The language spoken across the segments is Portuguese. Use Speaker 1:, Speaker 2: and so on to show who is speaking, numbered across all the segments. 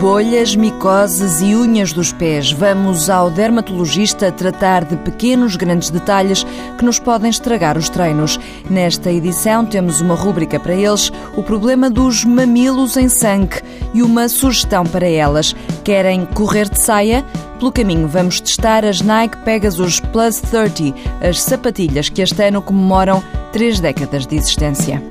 Speaker 1: Bolhas, micoses e unhas dos pés. Vamos ao dermatologista tratar de pequenos, grandes detalhes que nos podem estragar os treinos. Nesta edição temos uma rúbrica para eles, o problema dos mamilos em sangue e uma sugestão para elas. Querem correr de saia? Pelo caminho, vamos testar as Nike Pegasus Plus 30, as sapatilhas que este ano comemoram três décadas de existência.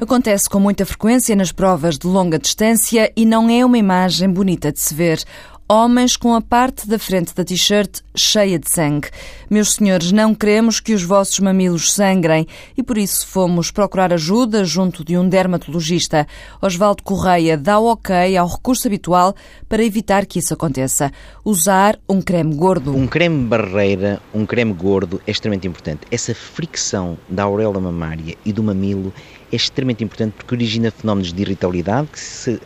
Speaker 1: Acontece com muita frequência nas provas de longa distância e não é uma imagem bonita de se ver homens com a parte da frente da t-shirt cheia de sangue. Meus senhores, não queremos que os vossos mamilos sangrem e por isso fomos procurar ajuda junto de um dermatologista. Osvaldo Correia dá o ok ao recurso habitual para evitar que isso aconteça. Usar um creme gordo.
Speaker 2: Um creme barreira, um creme gordo é extremamente importante. Essa fricção da auréola mamária e do mamilo é extremamente importante porque origina fenómenos de irritabilidade que se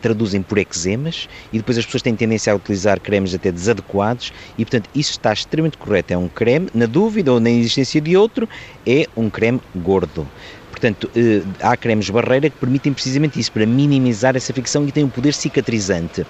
Speaker 2: traduzem por eczemas e depois as pessoas têm tendência a utilizar cremes até desadequados e, portanto, isso está extremamente correto. É um creme, na dúvida ou na existência de outro, é um creme gordo. Portanto, eh, há cremes barreira que permitem precisamente isso, para minimizar essa fricção e têm um poder cicatrizante.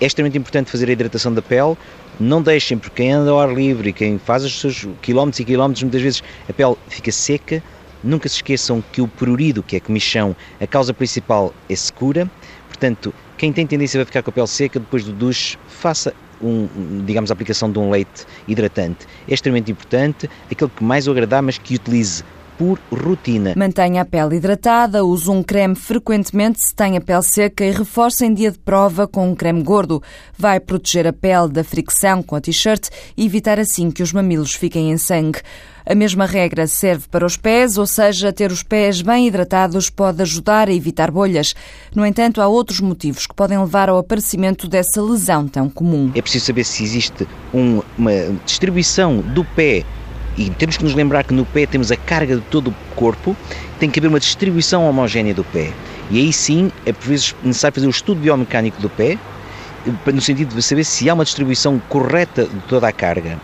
Speaker 2: É extremamente importante fazer a hidratação da pele. Não deixem, porque quem anda ao ar livre quem faz os seus quilómetros e quilómetros, muitas vezes a pele fica seca. Nunca se esqueçam que o prurido, que é comichão, a causa principal é secura Portanto, quem tem tendência a ficar com a pele seca depois do duche, faça um, digamos, a aplicação de um leite hidratante. É extremamente importante, aquele que mais o agradar, mas que utilize por rotina.
Speaker 1: Mantenha a pele hidratada, use um creme frequentemente se tem a pele seca e reforce em dia de prova com um creme gordo. Vai proteger a pele da fricção com a t-shirt e evitar assim que os mamilos fiquem em sangue. A mesma regra serve para os pés, ou seja, ter os pés bem hidratados pode ajudar a evitar bolhas. No entanto, há outros motivos que podem levar ao aparecimento dessa lesão tão comum.
Speaker 2: É preciso saber se existe um, uma distribuição do pé e temos que nos lembrar que no pé temos a carga de todo o corpo, tem que haver uma distribuição homogénea do pé. E aí sim é por vezes necessário fazer o estudo biomecânico do pé, no sentido de saber se há uma distribuição correta de toda a carga.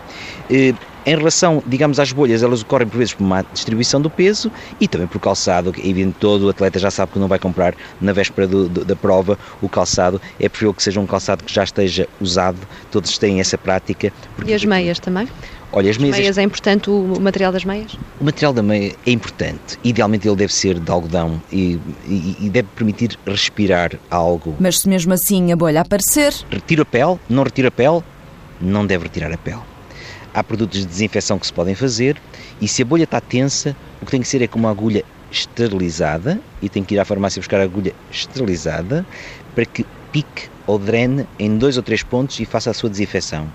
Speaker 2: Eh, em relação, digamos, às bolhas, elas ocorrem por vezes por uma distribuição do peso e também por calçado, é evidente todo o atleta já sabe que não vai comprar na véspera do, do, da prova o calçado, é preferível que seja um calçado que já esteja usado, todos têm essa prática.
Speaker 3: E as meias também?
Speaker 2: Olha, as meias,
Speaker 3: meias é importante o material das meias?
Speaker 2: O material da meia é importante. Idealmente ele deve ser de algodão e, e, e, deve permitir respirar algo.
Speaker 1: Mas se mesmo assim a bolha aparecer...
Speaker 2: Retira a pele, não retira a pele, não deve retirar a pele. Há produtos de desinfecção que se podem fazer e se a bolha está tensa, o que tem que ser é com uma agulha esterilizada e tem que ir à farmácia buscar a agulha esterilizada para que pique ou drene em dois ou três pontos e faça a sua desinfecção.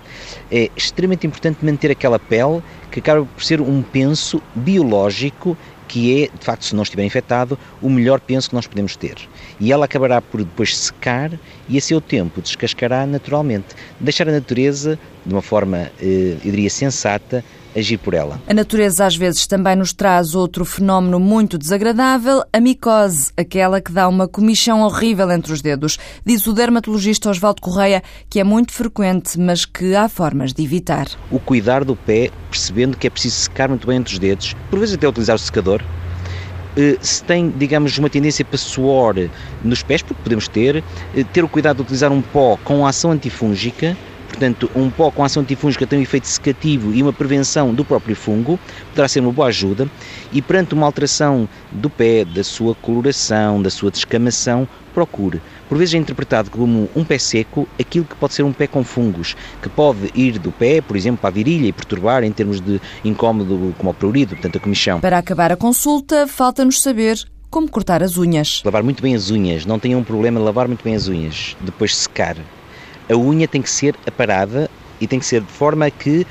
Speaker 2: É extremamente importante manter aquela pele que acaba por ser um penso biológico que é, de facto, se não estiver infectado, o melhor penso que nós podemos ter. E ela acabará por depois secar e a seu tempo descascará naturalmente. Deixar a natureza, de uma forma, eh, eu diria, sensata, agir por ela.
Speaker 1: A natureza às vezes também nos traz outro fenómeno muito desagradável, a micose, aquela que dá uma comichão horrível entre os dedos. Diz o dermatologista Osvaldo Correia que é muito frequente, mas que há formas de evitar.
Speaker 2: O cuidar do pé, percebendo que é preciso secar muito bem entre os dedos, por vezes até utilizar o secador, eh, se tem, digamos, uma tendência para suor nos pés, porque podemos ter, eh, ter o cuidado de utilizar um pó com ação antifúngica, Portanto, um pó com ação antifúngica tem um efeito secativo e uma prevenção do próprio fungo, poderá ser uma boa ajuda. E perante uma alteração do pé, da sua coloração, da sua descamação, procure. Por vezes é interpretado como um pé seco aquilo que pode ser um pé com fungos, que pode ir do pé, por exemplo, para a virilha e perturbar em termos de incómodo como o prurido, portanto a comichão.
Speaker 1: Para acabar a consulta, falta-nos saber como cortar as unhas.
Speaker 2: Lavar muito bem as unhas, não tenham um problema lavar muito bem as unhas, depois secar a unha tem que ser aparada e tem que ser de forma a que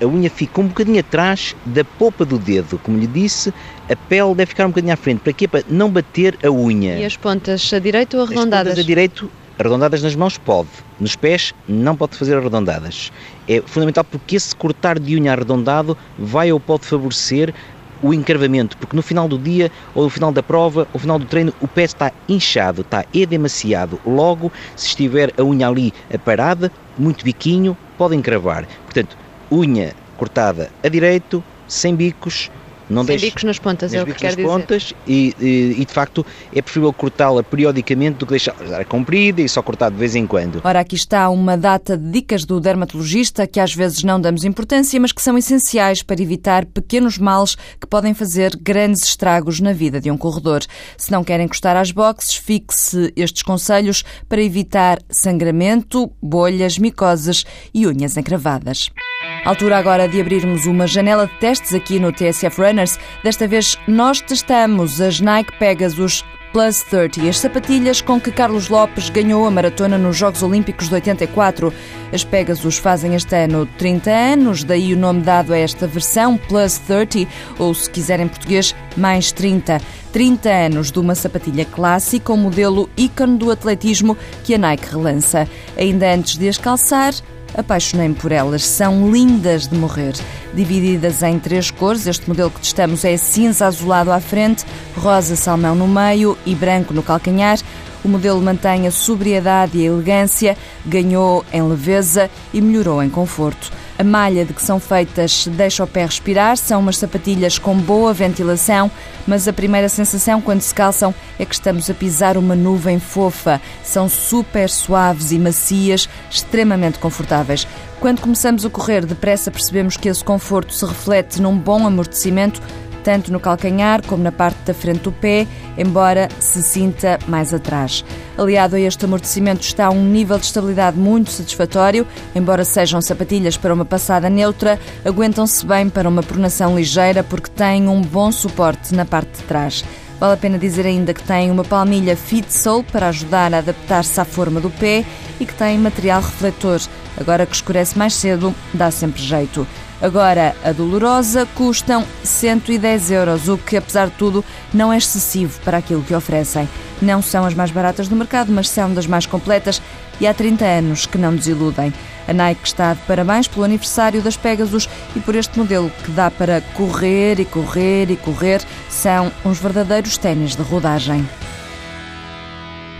Speaker 2: a unha fique um bocadinho atrás da polpa do dedo. Como lhe disse, a pele deve ficar um bocadinho à frente. Para quê? Para não bater a unha.
Speaker 3: E as pontas a direito ou arredondadas?
Speaker 2: As pontas a direito, arredondadas nas mãos, pode. Nos pés, não pode fazer arredondadas. É fundamental porque esse cortar de unha arredondado vai ou pode favorecer o encravamento, porque no final do dia, ou no final da prova, ou no final do treino, o pé está inchado, está edemaciado. Logo, se estiver a unha ali parada, muito biquinho, pode encravar. Portanto, unha cortada a direito, sem bicos,
Speaker 3: não Sem deixe, bicos nas pontas, é o que quer dizer.
Speaker 2: pontas e, e, e, de facto é preferível cortá-la periodicamente do que deixá-la comprida e só cortar de vez em quando.
Speaker 1: Ora, aqui está uma data de dicas do dermatologista que às vezes não damos importância, mas que são essenciais para evitar pequenos males que podem fazer grandes estragos na vida de um corredor. Se não querem encostar às boxes, fixe estes conselhos para evitar sangramento, bolhas, micoses e unhas encravadas. Altura agora de abrirmos uma janela de testes aqui no TSF Runners. Desta vez nós testamos as Nike Pegasus Plus 30, as sapatilhas com que Carlos Lopes ganhou a maratona nos Jogos Olímpicos de 84. As Pegasus fazem este ano 30 anos, daí o nome dado a esta versão, Plus 30, ou se quiser em português, mais 30. 30 anos de uma sapatilha clássica, um modelo ícone do atletismo que a Nike relança. Ainda antes de as calçar, Apaixonei-me por elas, são lindas de morrer. Divididas em três cores, este modelo que testamos é cinza azulado à frente, rosa salmão no meio e branco no calcanhar. O modelo mantém a sobriedade e a elegância, ganhou em leveza e melhorou em conforto. A malha de que são feitas deixa o pé respirar, são umas sapatilhas com boa ventilação, mas a primeira sensação quando se calçam é que estamos a pisar uma nuvem fofa. São super suaves e macias, extremamente confortáveis. Quando começamos a correr depressa, percebemos que esse conforto se reflete num bom amortecimento tanto no calcanhar como na parte da frente do pé, embora se sinta mais atrás. Aliado a este amortecimento está um nível de estabilidade muito satisfatório, embora sejam sapatilhas para uma passada neutra, aguentam-se bem para uma pronação ligeira porque têm um bom suporte na parte de trás. Vale a pena dizer ainda que tem uma palmilha Fit Sole para ajudar a adaptar-se à forma do pé e que tem material refletor. Agora que escurece mais cedo, dá sempre jeito. Agora, a Dolorosa custam 110 euros, o que, apesar de tudo, não é excessivo para aquilo que oferecem. Não são as mais baratas do mercado, mas são das mais completas e há 30 anos que não desiludem. A Nike está de parabéns pelo aniversário das Pegasus e por este modelo que dá para correr e correr e correr. São uns verdadeiros ténis de rodagem.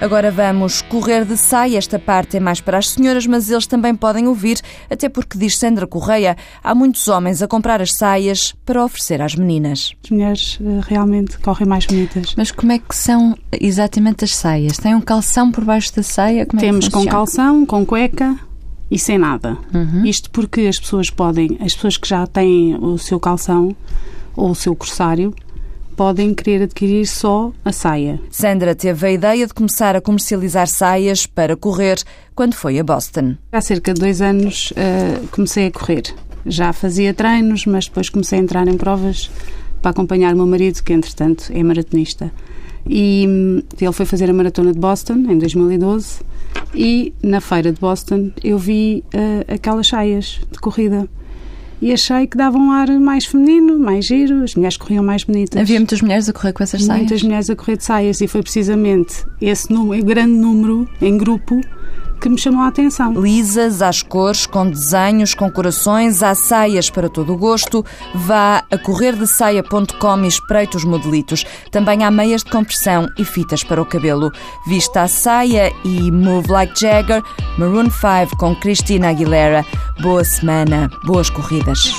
Speaker 1: Agora vamos correr de saia. Esta parte é mais para as senhoras, mas eles também podem ouvir, até porque, diz Sandra Correia, há muitos homens a comprar as saias para oferecer às meninas.
Speaker 4: As mulheres eh, realmente correm mais bonitas.
Speaker 3: Mas como é que são exatamente as saias? Tem um calção por baixo da saia? Como
Speaker 4: é Temos
Speaker 3: com
Speaker 4: calção, com cueca e sem nada. Uhum. Isto porque as pessoas podem, as pessoas que já têm o seu calção ou o seu corsário, podem querer adquirir só a saia.
Speaker 1: Sandra teve a ideia de começar a comercializar saias para correr quando foi a Boston.
Speaker 4: Há cerca de dois anos uh, comecei a correr. Já fazia treinos, mas depois comecei a entrar em provas para acompanhar o meu marido, que entretanto é maratonista. E hum, ele foi fazer a maratona de Boston em 2012 e na feira de Boston eu vi uh, aquelas saias de corrida e achei que dava um ar mais feminino, mais giro, as mulheres corriam mais bonitas.
Speaker 3: Havia muitas mulheres a correr com essas saias?
Speaker 4: Muitas mulheres a correr de saias e foi precisamente esse número, grande número em grupo que me chamou a atenção.
Speaker 1: Lisas, às cores, com desenhos, com corações, há saias para todo o gosto. Vá a correrdesaia.com e espreite os modelitos. Também há meias de compressão e fitas para o cabelo. Vista a saia e Move Like Jagger, Maroon 5 com Cristina Aguilera. Boa semana, boas corridas.